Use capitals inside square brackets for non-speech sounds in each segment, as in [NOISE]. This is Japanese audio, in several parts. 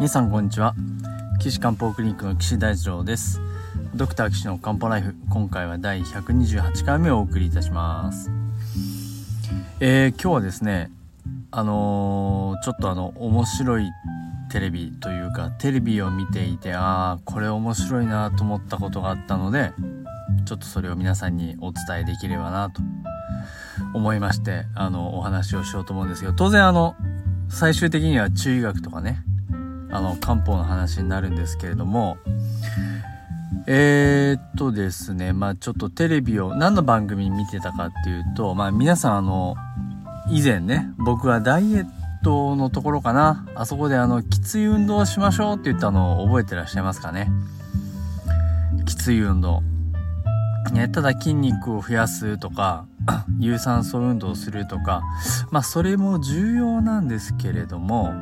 皆さんこんにちは。岸漢方クリニックの岸大二郎です。ドクター岸の漢方ライフ今回は第128回目をお送りいたします。えー、今日はですねあのー、ちょっとあの面白いテレビというかテレビを見ていてああこれ面白いなと思ったことがあったのでちょっとそれを皆さんにお伝えできればなと思いましてあのお話をしようと思うんですけど当然あの最終的には中医学とかねあの漢方の話になるんですけれども。えー、っとですねまあちょっとテレビを何の番組見てたかっていうとまあ皆さんあの以前ね僕はダイエットのところかな。あそこであのきつい運動をしましょうって言ったのを覚えてらっしゃいますかね。きつい運動。ね、ただ筋肉を増やすとか [CLEARS THROAT] 有酸素運動をするとか。まあそれも重要なんですけれども、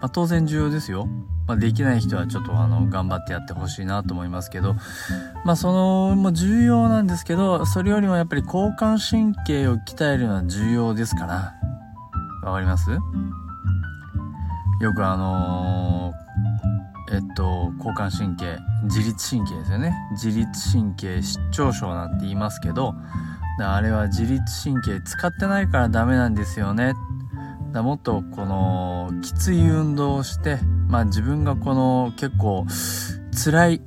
まあ、当然重要ですよ、まあ、できない人はちょっとあの頑張ってやってほしいなと思いますけど。まあそのも重要なんですけどそれよりもやっぱり交感神経を鍛えるのは重要ですから。わかります？よくあのー、えっと交感神経自律神経ですよね。自律神経失調症なんて言いますけどあれは自律神経使ってないからダメなんですよね。だもっとこのきつい運動をしてまあ自分がこの結構辛い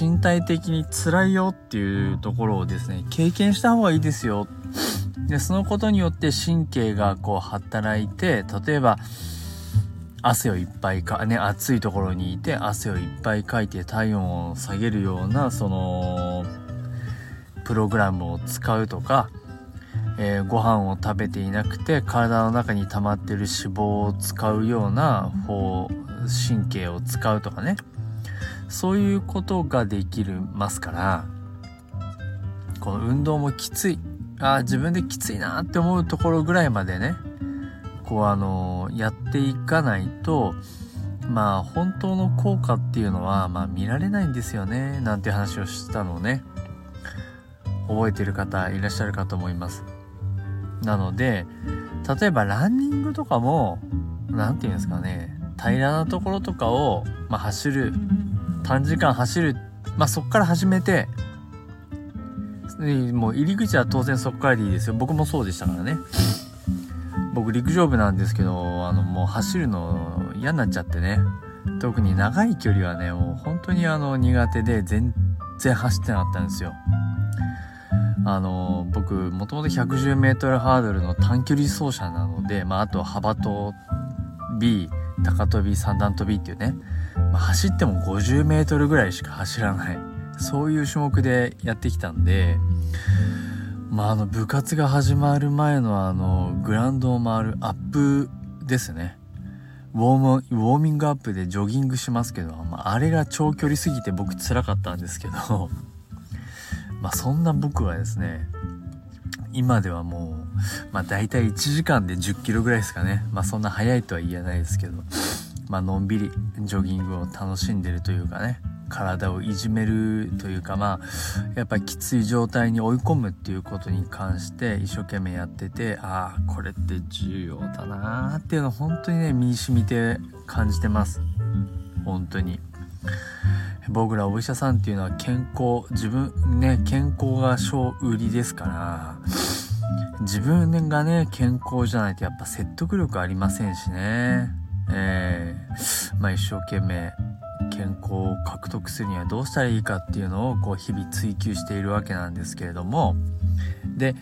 身体的に辛いよっていうところをですね経験した方がいいですよ。でそのことによって神経がこう働いて例えば汗をいっぱいか、ね、暑いところにいて汗をいっぱいかいて体温を下げるようなそのプログラムを使うとか、えー、ご飯を食べていなくて体の中に溜まってる脂肪を使うような方神経を使うとかね。そういうことができるますからこの運動もきつい。あ自分できついなって思うところぐらいまでねこうあのやっていかないとまあ本当の効果っていうのはまあ見られないんですよねなんて話をしたのをね。覚えてる方いらっしゃるかと思います。なので、例えばランニングとかも、何て言うんですかね、平らなところとかを、まあ、走る、短時間走る、まあ、そっから始めて、もう入り口は当然そっからでいいですよ。僕もそうでしたからね。僕陸上部なんですけど、あのもう走るの嫌になっちゃってね。特に長い距離はね、もう本当にあの苦手で全然走ってなかったんですよ。あの僕もともと 110m ハードルの短距離走者なので、まあ、あと幅跳び高跳び三段跳びっていうね、まあ、走っても 50m ぐらいしか走らない。そういう種目でやってきたんでまああの部活が始まる前のあのグラウンドを回るアップですね。ウォームウォーミングアップでジョギングしますけど、まあ、あれが長距離すぎて僕辛かったんですけど [LAUGHS] まあそんな僕はですね、今ではもう、まあ大体1時間で10キロぐらいですかね。まあそんな速いとは言えないですけど、まあのんびりジョギングを楽しんでるというかね、体をいじめるというかまあやっぱきつい状態に追い込むっていうことに関して一生懸命やっててああこれって重要だなーっていうのを本当にね身に染みて感じてます。本当に。僕らお医者さんっていうのは健康自分ね健康が小売りですから自分がね健康じゃないとやっぱ説得力ありませんしね。えー、まあ一生懸命健康を獲得するにはどうしたらいいかっていうのをこう日々追求しているわけなんですけれども。で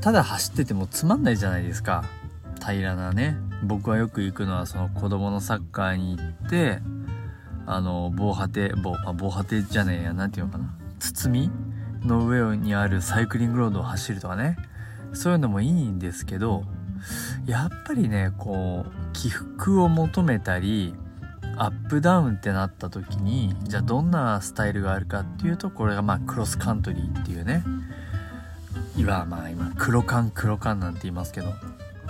ただ走っててもつまんないじゃないですか。平らなね僕はよく行くのはその子供のサッカーに行ってあの防波堤防あ防波堤じゃねえや何て言うのかな。包みの上にあるサイクリングロードを走るとかね。そういうのもいいんですけどやっぱりねこう起伏を求めたりアップダウンってなった時にじゃあどんなスタイルがあるかっていうとこれがまあクロスカントリーっていうね。いわまあ今黒缶黒缶なんて言いますけど。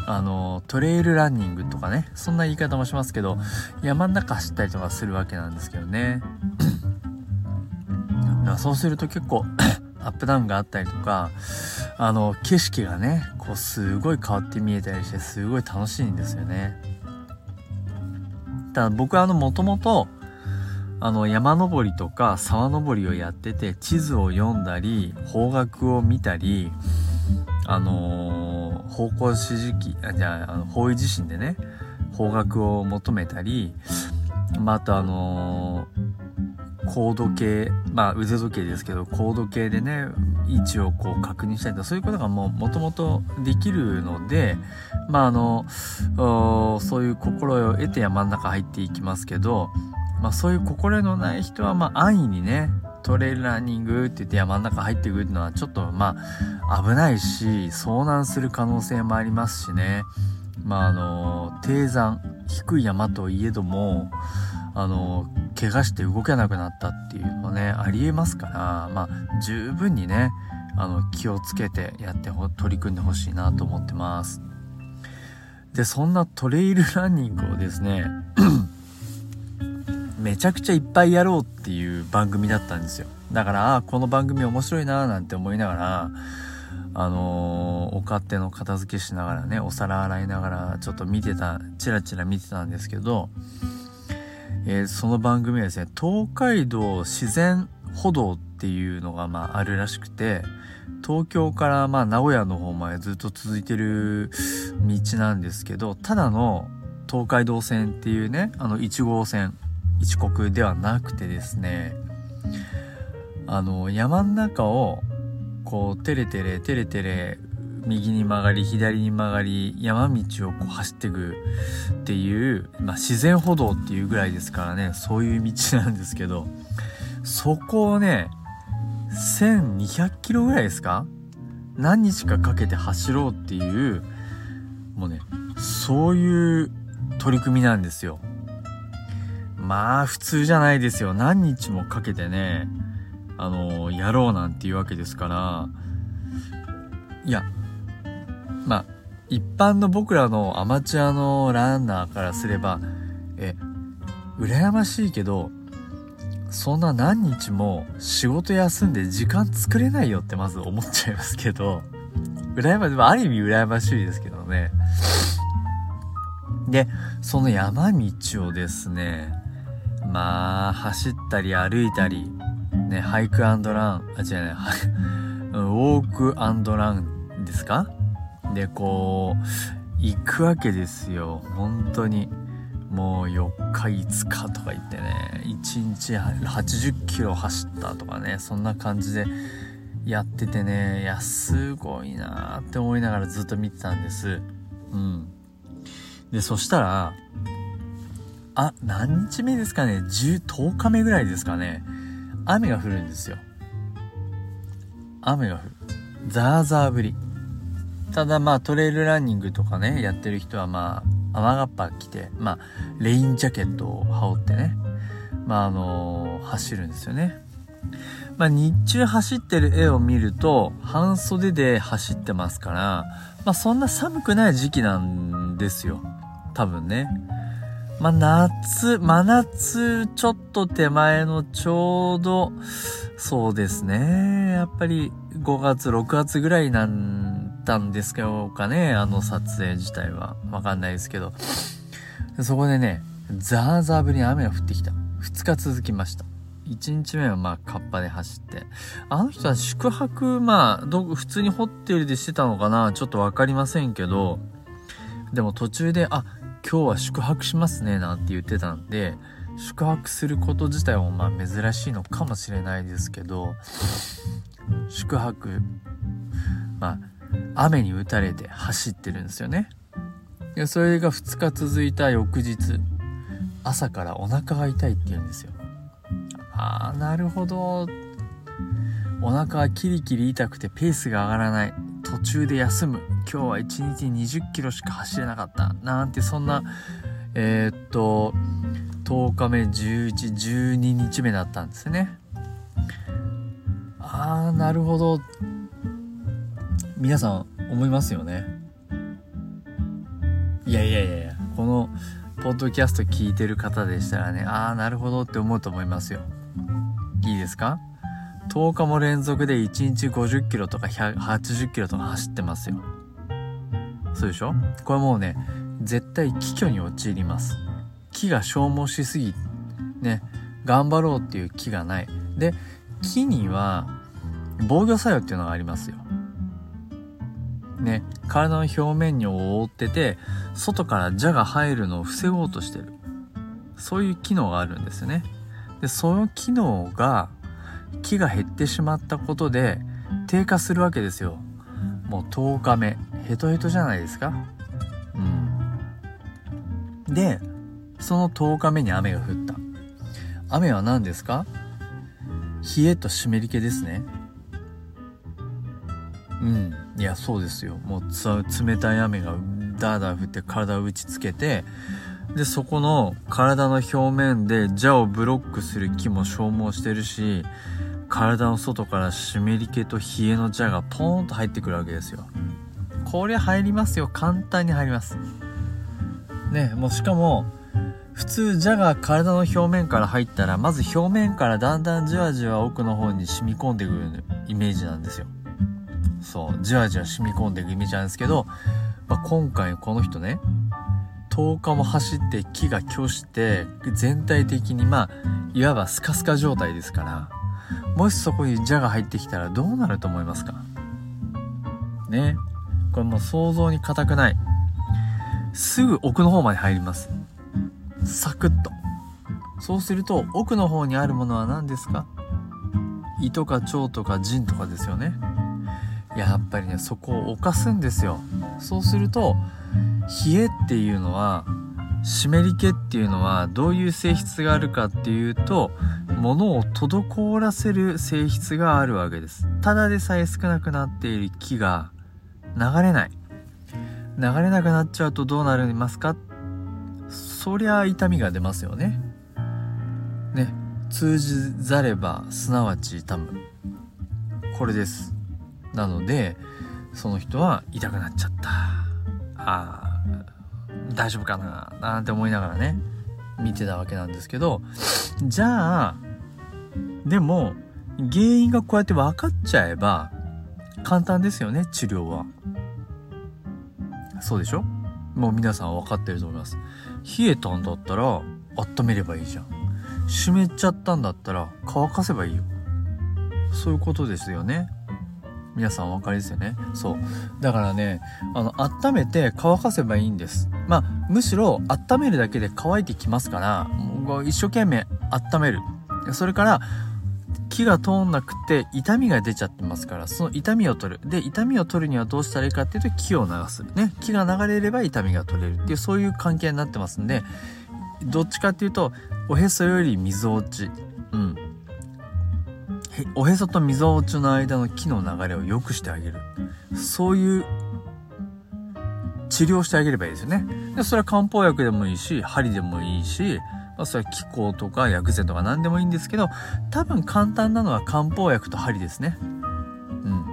あのトレイルランニングとかねそんな言い方もしますけど山ん中走ったりとかするわけなんですけどね。そうすると結構 [COUGHS] アップダウンがあったりとかあの景色がねこうすごい変わって見えたりしてすごい楽しいんですよね。ただ僕はあの、もともと、あの、山登りとか沢登りをやってて、地図を読んだり、方角を見たり、あのー、方向指示器、あじゃあ、の方位地震でね、方角を求めたり、またあのー、高度計、まあ腕時計ですけど、高度計でね、位置をこう確認したりとか、そういうことがもう元々できるので、まああの、そういう心得を得て山の中入っていきますけど、まあそういう心得のない人はまあ安易にね、トレイルランニングって言って山の中入ってくっていうのはちょっとまあ危ないし、遭難する可能性もありますしね。まああの、低山、低い山といえども、あの、怪我して動けなくなったっていうのね、ありえますから、まあ十分にね、あの、気をつけてやって取り組んでほしいなと思ってます。で、そんなトレイルランニングをですね、めちゃくちゃいっぱいやろうっていう番組だったんですよ。だから、あこの番組面白いなーなんて思いながら、あのー、お勝手の片付けしながらね、お皿洗いながらちょっと見てた、チラチラ見てたんですけど、えー、その番組はですね、東海道自然歩道っていうのがまああるらしくて、東京からまあ名古屋の方までずっと続いてる道なんですけど、ただの東海道線っていうね、あの1号線一国ではなくてですね、あの、山ん中を、こう、テレテレ、テレテレ、右に曲がり、左に曲がり、山道をこう走っていくっていう、まあ、自然歩道っていうぐらいですからね、そういう道なんですけど、そこをね、1200キロぐらいですか？何日かかけて走ろうっていう、もうね、そういう取り組みなんですよ。まあ普通じゃないですよ。何日もかけてね、あのやろうなんていうわけですから、いや、まあ、一般の僕らのアマチュアのランナーからすれば、え、羨ましいけど、そんな何日も仕事休んで時間作れないよってまず思っちゃいますけど、羨ましい、ある意味羨ましいですけどね。で、その山道をですね、まあ、走ったり歩いたり、ね、ハイクラン、あ、違うね、ウォークランですか？で、こう、行くわけですよ。本当に。もう4日5日とか言ってね、1日80キロ走ったとかね、そんな感じでやっててね、いや、すごいなーって思いながらずっと見てたんです。うん。で、そしたら、あ、何日目ですかね ?10、日目ぐらいですかね？雨が降るんですよ。雨が降る。ザーザー降り。ただまあトレイルランニングとかね、やってる人はまあ雨がっぱ着て、まあレインジャケットを羽織ってね、まああのー、走るんですよね。まあ日中走ってる絵を見ると半袖で走ってますから、まあそんな寒くない時期なんですよ。多分ね。まあ、夏、真夏ちょっと手前のちょうど、そうですね。やっぱり5月、6月ぐらいなんだんですけどかね。あの撮影自体は。わかんないですけど。そこでね、ザーザー降りに雨が降ってきた。2日続きました。1日目はまあ、カッパで走って。あの人は宿泊、まあ、ど、普通にホテルでしてたのかなちょっとわかりませんけど、でも途中で、あ、今日は宿泊しますねなんて言ってたんで宿泊すること自体もまあ珍しいのかもしれないですけど宿泊まあ雨に打たれて走ってるんですよね。でそれが2日続いた翌日朝からお腹が痛いって言うんですよ。ああなるほど。お腹がキリキリ痛くてペースが上がらない。途中で休む。今日は1日20キロしか走れなかったなんてそんなえー、っと10日目1112日目だったんですね。ああなるほど。皆さん思いますよね。いやいやいやいやこのポッドキャスト聞いてる方でしたらねああなるほどって思うと思いますよ。いいですか？10日も連続で1日50キロとか180キロとか走ってますよ。そうでしょ？これもうね、絶対気虚に陥ります。気が消耗しすぎね頑張ろうっていう気がない。で木には防御作用っていうのがありますよ。ね体の表面に覆ってて外から蛇が入るのを防ごうとしてる。そういう機能があるんですよね。でその機能が木が減ってしまったことで低下するわけですよ。もう10日目。ヘトヘトじゃないですか？うん。でその10日目に雨が降った。雨は何ですか？冷えと湿り気ですね。うん。いやそうですよ。もう冷たい雨がダーダー降って体を打ちつけてでそこの体の表面で蛇をブロックする木も消耗してるし体の外から湿り気と冷えの蛇がポーンと入ってくるわけですよ。これ入りますよ。簡単に入ります。ねもうしかも普通蛇が体の表面から入ったらまず表面からだんだんじわじわ奥の方に染み込んでくるイメージなんですよ。そうじわじわ染み込んでいくイメージなんですけど、まあ、今回この人ね10日も走って木が巨して全体的にまあいわばスカスカ状態ですからもしそこに蛇が入ってきたらどうなると思いますか？ね。これもう想像に難くない。すぐ奥の方まで入ります。サクッと。そうすると奥の方にあるものは何ですか？胃とか腸とか腎とかですよね。やっぱりねそこを犯すんですよ。そうすると冷えっていうのは湿り気っていうのはどういう性質があるかっていうと物を滞らせる性質があるわけです。ただでさえ少なくなっている木が流れない。流れなくなっちゃうとどうなりますか？そりゃ痛みが出ますよね。ね。通じざればすなわち痛む。これです。なのでその人は痛くなっちゃった。あ大丈夫かななんて思いながらね見てたわけなんですけど。じゃあでも原因がこうやって分かっちゃえば簡単ですよね治療は。そうでしょ？もう皆さん分かってると思います。冷えたんだったら温めればいいじゃん。湿っちゃったんだったら乾かせばいいよ。そういうことですよね。皆さんお分かりですよね？そう。だからねあの温めて乾かせばいいんです。まあむしろ温めるだけで乾いてきますからもう一生懸命温める。それから気が通んなくて痛みが出ちゃってますからその痛みを取る。で痛みを取るにはどうしたらいいかっていうと気を流す。ね。気が流れれば痛みが取れるっていうそういう関係になってますんでどっちかっていうとおへそよりみぞおち。うん。おへそとみぞおちの間の気の流れを良くしてあげる。そういう治療してあげればいいですよね。でそれは漢方薬でもいいし針でもいいしまあ、それは気候とか薬膳とか何でもいいんですけど多分簡単なのは漢方薬と針ですね。うん。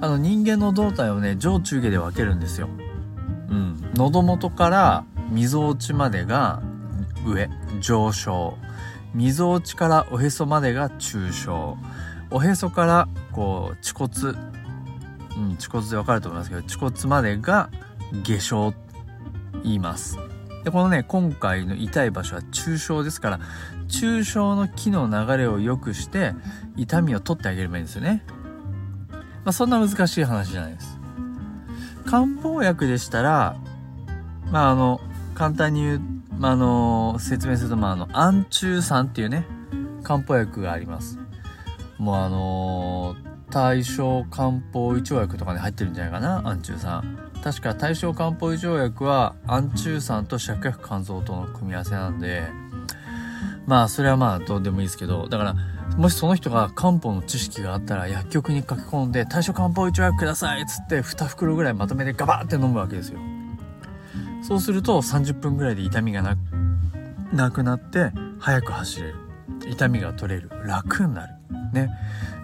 あの人間の胴体をね上中下で分けるんですよ。うん。喉元からみぞおちまでが上上昇。みぞおちからおへそまでが中小おへそからこう恥骨。うん恥骨で分かると思いますけど恥骨までが下昇言いますでこのね今回の痛い場所は中小ですから中小の気の流れを良くして痛みを取ってあげればいいんですよね。まあそんな難しい話じゃないです。漢方薬でしたらまああの簡単に言うまあ、あの説明すると、まあ、あの安中酸っていうね漢方薬があります。もうあの大正漢方胃腸薬とかに入ってるんじゃないかな安中酸確か大正漢方胃腸薬は安中酸と芍薬肝臓との組み合わせなんでまあそれはまあどうでもいいですけどだからもしその人が漢方の知識があったら薬局に書き込んで大正漢方胃腸薬くださいっつって2袋ぐらいまとめてガバって飲むわけですよ。そうすると30分ぐらいで痛みがななくなって早く走れる。痛みが取れる。楽になる。ね。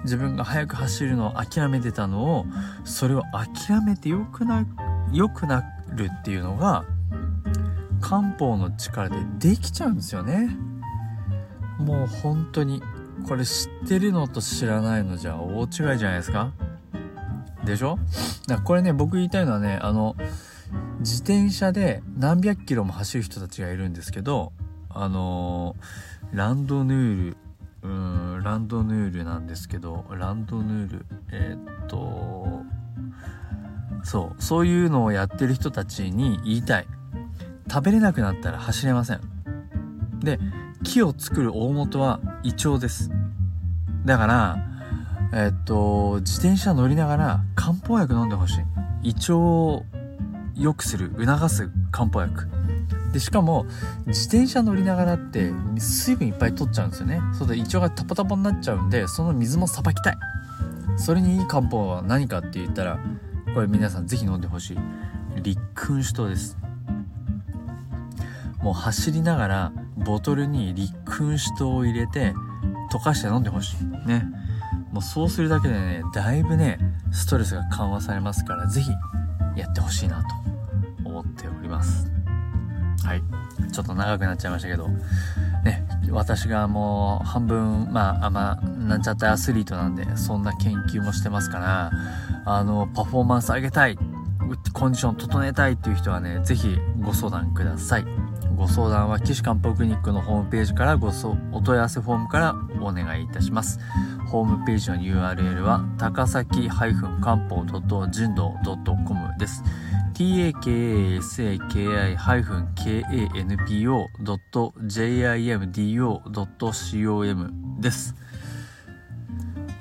自分が早く走るのを諦めてたのをそれを諦めてよくな良くなるっていうのが漢方の力でできちゃうんですよね。もう本当にこれ知ってるのと知らないのじゃ大違いじゃないですか。でしょ？だからこれね僕言いたいのはねあの自転車で何百キロも走る人たちがいるんですけどあの、ランドヌールうんランドヌールなんですけどランドヌールえー、っとそうそういうのをやってる人たちに言いたい。食べれなくなったら走れません。で木を作る大元は胃腸です。だからえっと自転車乗りながら漢方薬飲んでほしい。胃腸を良くする促す漢方薬。でしかも自転車乗りながらって水分いっぱい取っちゃうんですよね。そうで胃腸がタポタポになっちゃうんでその水もさばきたい。それにいい漢方は何かって言ったらこれ皆さん是非飲んでほしい。立君酒糖です。もう走りながらボトルに立君酒糖を入れて溶かして飲んでほしい。ね。もうそうするだけでねだいぶねストレスが緩和されますから是非やってほしいなと。はい。ちょっと長くなっちゃいましたけど。ね私がもう半分まああまなんちゃってアスリートなんでそんな研究もしてますからあのパフォーマンス上げたいコンディション整えたいっていう人はね是非ご相談ください。ご相談は岸漢方クリニックのホームページからごそお問い合わせフォームからお願いいたします。ホームページの URL は高崎漢方人道 .com です。takasaki-kanpo.jimdo.com です。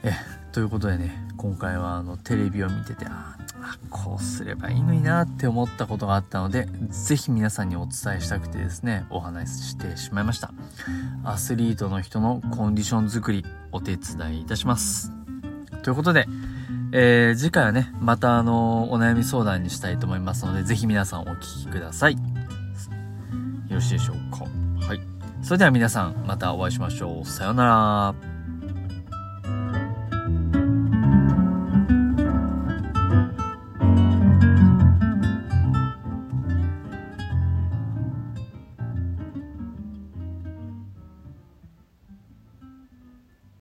えということでね今回はあのテレビを見ててあこうすればいいのになって思ったことがあったので是非皆さんにお伝えしたくてですねお話ししてしまいましたアスリートの人のコンディション作りお手伝いいたしますということでえー、次回はね、またあの、お悩み相談にしたいと思いますので、ぜひ皆さんお聞きください。よろしいでしょうか。はい。それでは皆さん、またお会いしましょう。さようなら。